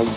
I'm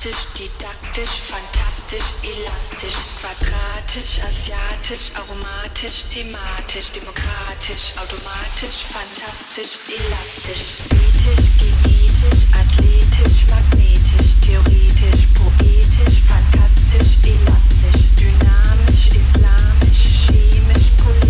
fantastisch, didaktisch, fantastisch, elastisch, quadratisch, asiatisch, aromatisch, thematisch, demokratisch, automatisch, fantastisch, elastisch, ethisch, genetisch, athletisch, magnetisch, theoretisch, poetisch, fantastisch, elastisch, dynamisch, islamisch, chemisch, politisch.